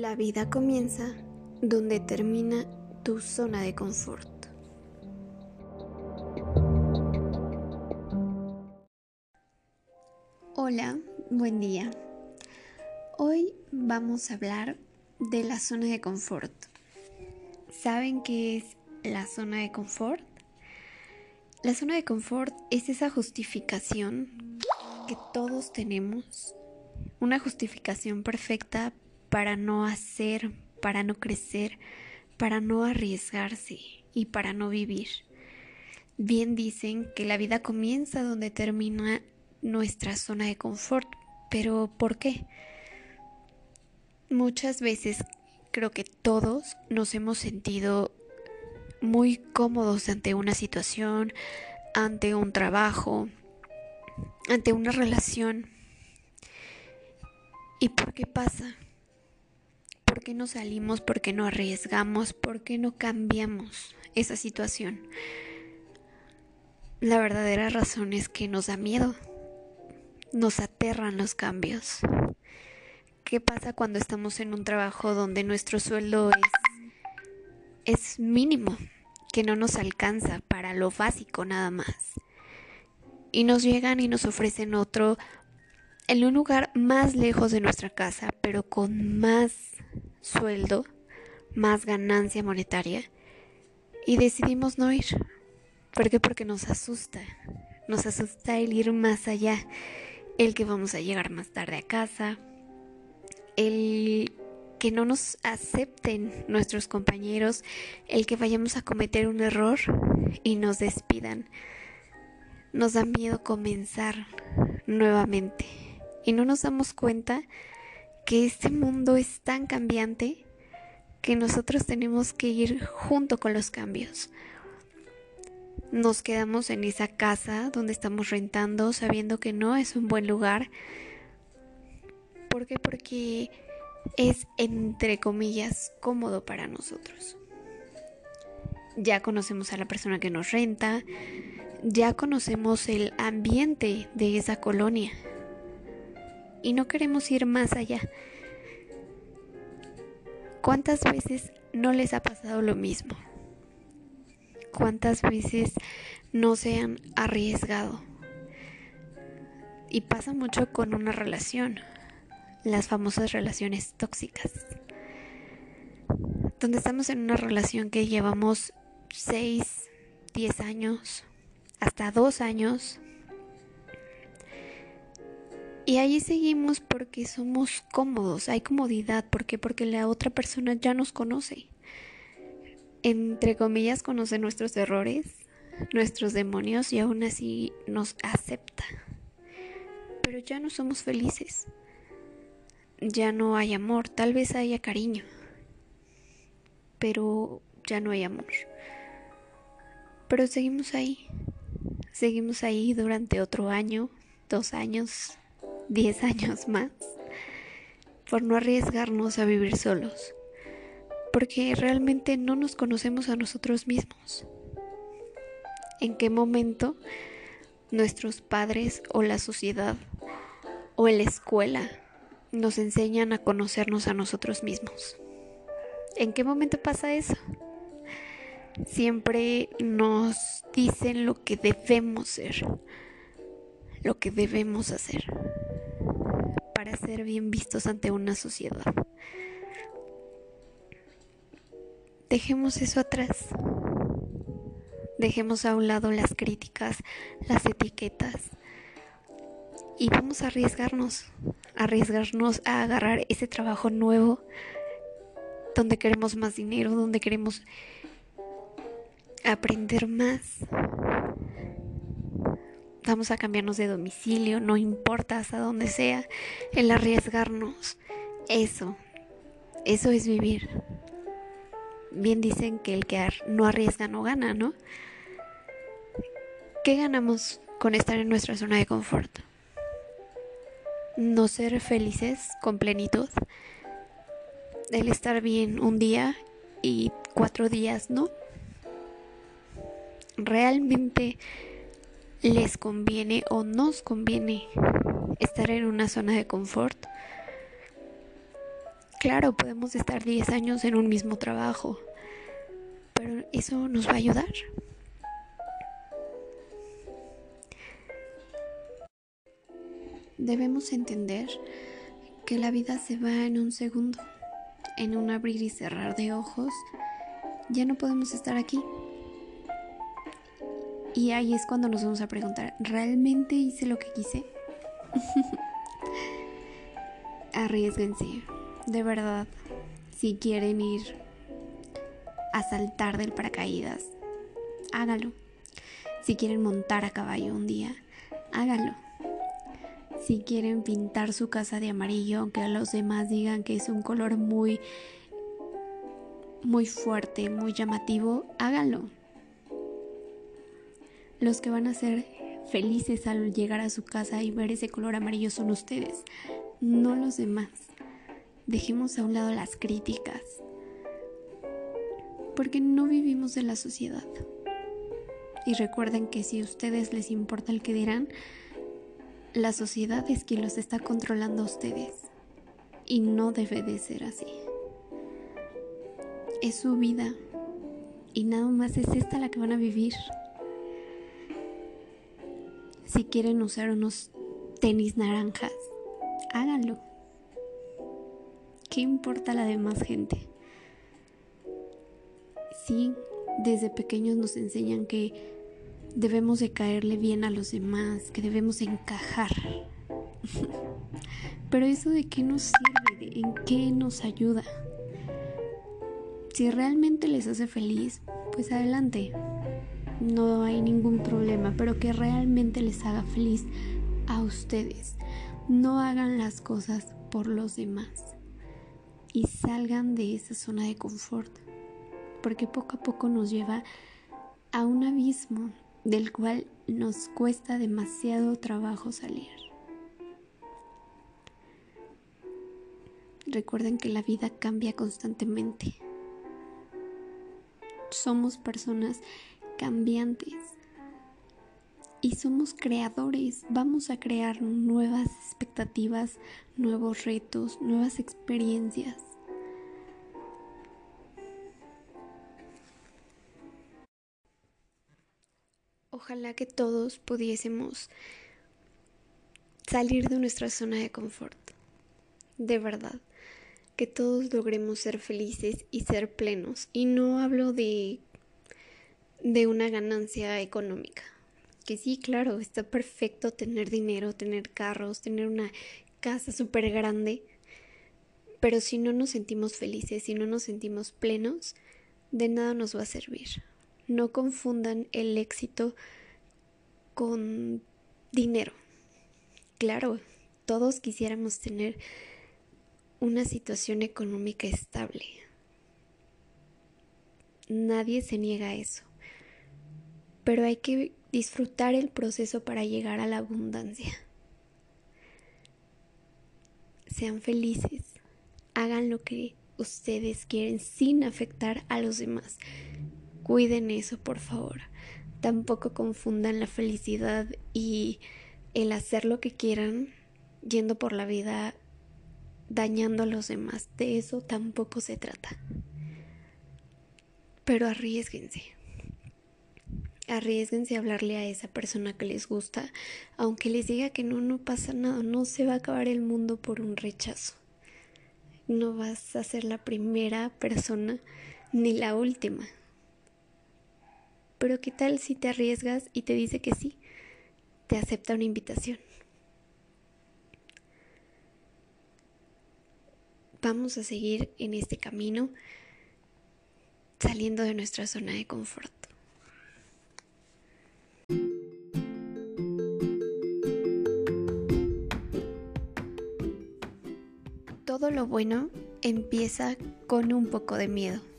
La vida comienza donde termina tu zona de confort. Hola, buen día. Hoy vamos a hablar de la zona de confort. ¿Saben qué es la zona de confort? La zona de confort es esa justificación que todos tenemos, una justificación perfecta para no hacer, para no crecer, para no arriesgarse y para no vivir. Bien dicen que la vida comienza donde termina nuestra zona de confort, pero ¿por qué? Muchas veces creo que todos nos hemos sentido muy cómodos ante una situación, ante un trabajo, ante una relación. ¿Y por qué pasa? ¿Por qué no salimos? ¿Por qué no arriesgamos? ¿Por qué no cambiamos esa situación? La verdadera razón es que nos da miedo, nos aterran los cambios. ¿Qué pasa cuando estamos en un trabajo donde nuestro sueldo es es mínimo, que no nos alcanza para lo básico nada más. Y nos llegan y nos ofrecen otro en un lugar más lejos de nuestra casa, pero con más sueldo, más ganancia monetaria. Y decidimos no ir. ¿Por qué? Porque nos asusta. Nos asusta el ir más allá, el que vamos a llegar más tarde a casa, el que no nos acepten nuestros compañeros, el que vayamos a cometer un error y nos despidan. Nos da miedo comenzar nuevamente y no nos damos cuenta que este mundo es tan cambiante que nosotros tenemos que ir junto con los cambios. Nos quedamos en esa casa donde estamos rentando sabiendo que no es un buen lugar. ¿Por qué? Porque es, entre comillas, cómodo para nosotros. Ya conocemos a la persona que nos renta, ya conocemos el ambiente de esa colonia y no queremos ir más allá. ¿Cuántas veces no les ha pasado lo mismo? ¿Cuántas veces no se han arriesgado? Y pasa mucho con una relación las famosas relaciones tóxicas, donde estamos en una relación que llevamos 6, 10 años, hasta 2 años, y ahí seguimos porque somos cómodos, hay comodidad, ¿por qué? Porque la otra persona ya nos conoce. Entre comillas conoce nuestros errores, nuestros demonios y aún así nos acepta. Pero ya no somos felices ya no hay amor, tal vez haya cariño, pero ya no hay amor. Pero seguimos ahí, seguimos ahí durante otro año, dos años, diez años más, por no arriesgarnos a vivir solos, porque realmente no nos conocemos a nosotros mismos. ¿En qué momento nuestros padres o la sociedad o la escuela nos enseñan a conocernos a nosotros mismos. ¿En qué momento pasa eso? Siempre nos dicen lo que debemos ser, lo que debemos hacer para ser bien vistos ante una sociedad. Dejemos eso atrás. Dejemos a un lado las críticas, las etiquetas y vamos a arriesgarnos arriesgarnos a agarrar ese trabajo nuevo donde queremos más dinero, donde queremos aprender más. Vamos a cambiarnos de domicilio, no importa hasta dónde sea, el arriesgarnos. Eso, eso es vivir. Bien dicen que el que no arriesga no gana, ¿no? ¿Qué ganamos con estar en nuestra zona de confort? no ser felices con plenitud, el estar bien un día y cuatro días no. Realmente les conviene o nos conviene estar en una zona de confort. Claro, podemos estar 10 años en un mismo trabajo, pero eso nos va a ayudar. Debemos entender que la vida se va en un segundo, en un abrir y cerrar de ojos. Ya no podemos estar aquí. Y ahí es cuando nos vamos a preguntar, ¿realmente hice lo que quise? Arriesguense, de verdad, si quieren ir a saltar del paracaídas, hágalo. Si quieren montar a caballo un día, hágalo. Si quieren pintar su casa de amarillo, aunque a los demás digan que es un color muy muy fuerte, muy llamativo, hágalo. Los que van a ser felices al llegar a su casa y ver ese color amarillo son ustedes, no los demás. Dejemos a un lado las críticas, porque no vivimos en la sociedad. Y recuerden que si a ustedes les importa el que dirán, la sociedad es quien los está controlando a ustedes. Y no debe de ser así. Es su vida. Y nada más es esta la que van a vivir. Si quieren usar unos tenis naranjas, háganlo. ¿Qué importa la demás gente? Sí, desde pequeños nos enseñan que debemos de caerle bien a los demás, que debemos encajar. Pero eso de qué nos sirve, en qué nos ayuda. Si realmente les hace feliz, pues adelante no hay ningún problema, pero que realmente les haga feliz a ustedes. No hagan las cosas por los demás y salgan de esa zona de confort, porque poco a poco nos lleva a un abismo del cual nos cuesta demasiado trabajo salir. Recuerden que la vida cambia constantemente. Somos personas cambiantes. Y somos creadores, vamos a crear nuevas expectativas, nuevos retos, nuevas experiencias. Ojalá que todos pudiésemos salir de nuestra zona de confort. De verdad, que todos logremos ser felices y ser plenos. Y no hablo de de una ganancia económica. Que sí, claro, está perfecto tener dinero, tener carros, tener una casa súper grande, pero si no nos sentimos felices, si no nos sentimos plenos, de nada nos va a servir. No confundan el éxito con dinero. Claro, todos quisiéramos tener una situación económica estable. Nadie se niega a eso pero hay que disfrutar el proceso para llegar a la abundancia. Sean felices, hagan lo que ustedes quieren sin afectar a los demás. Cuiden eso, por favor. Tampoco confundan la felicidad y el hacer lo que quieran yendo por la vida dañando a los demás. De eso tampoco se trata. Pero arriesguense. Arriesguense a hablarle a esa persona que les gusta, aunque les diga que no, no pasa nada, no se va a acabar el mundo por un rechazo. No vas a ser la primera persona ni la última. Pero ¿qué tal si te arriesgas y te dice que sí? Te acepta una invitación. Vamos a seguir en este camino saliendo de nuestra zona de confort. Lo bueno empieza con un poco de miedo.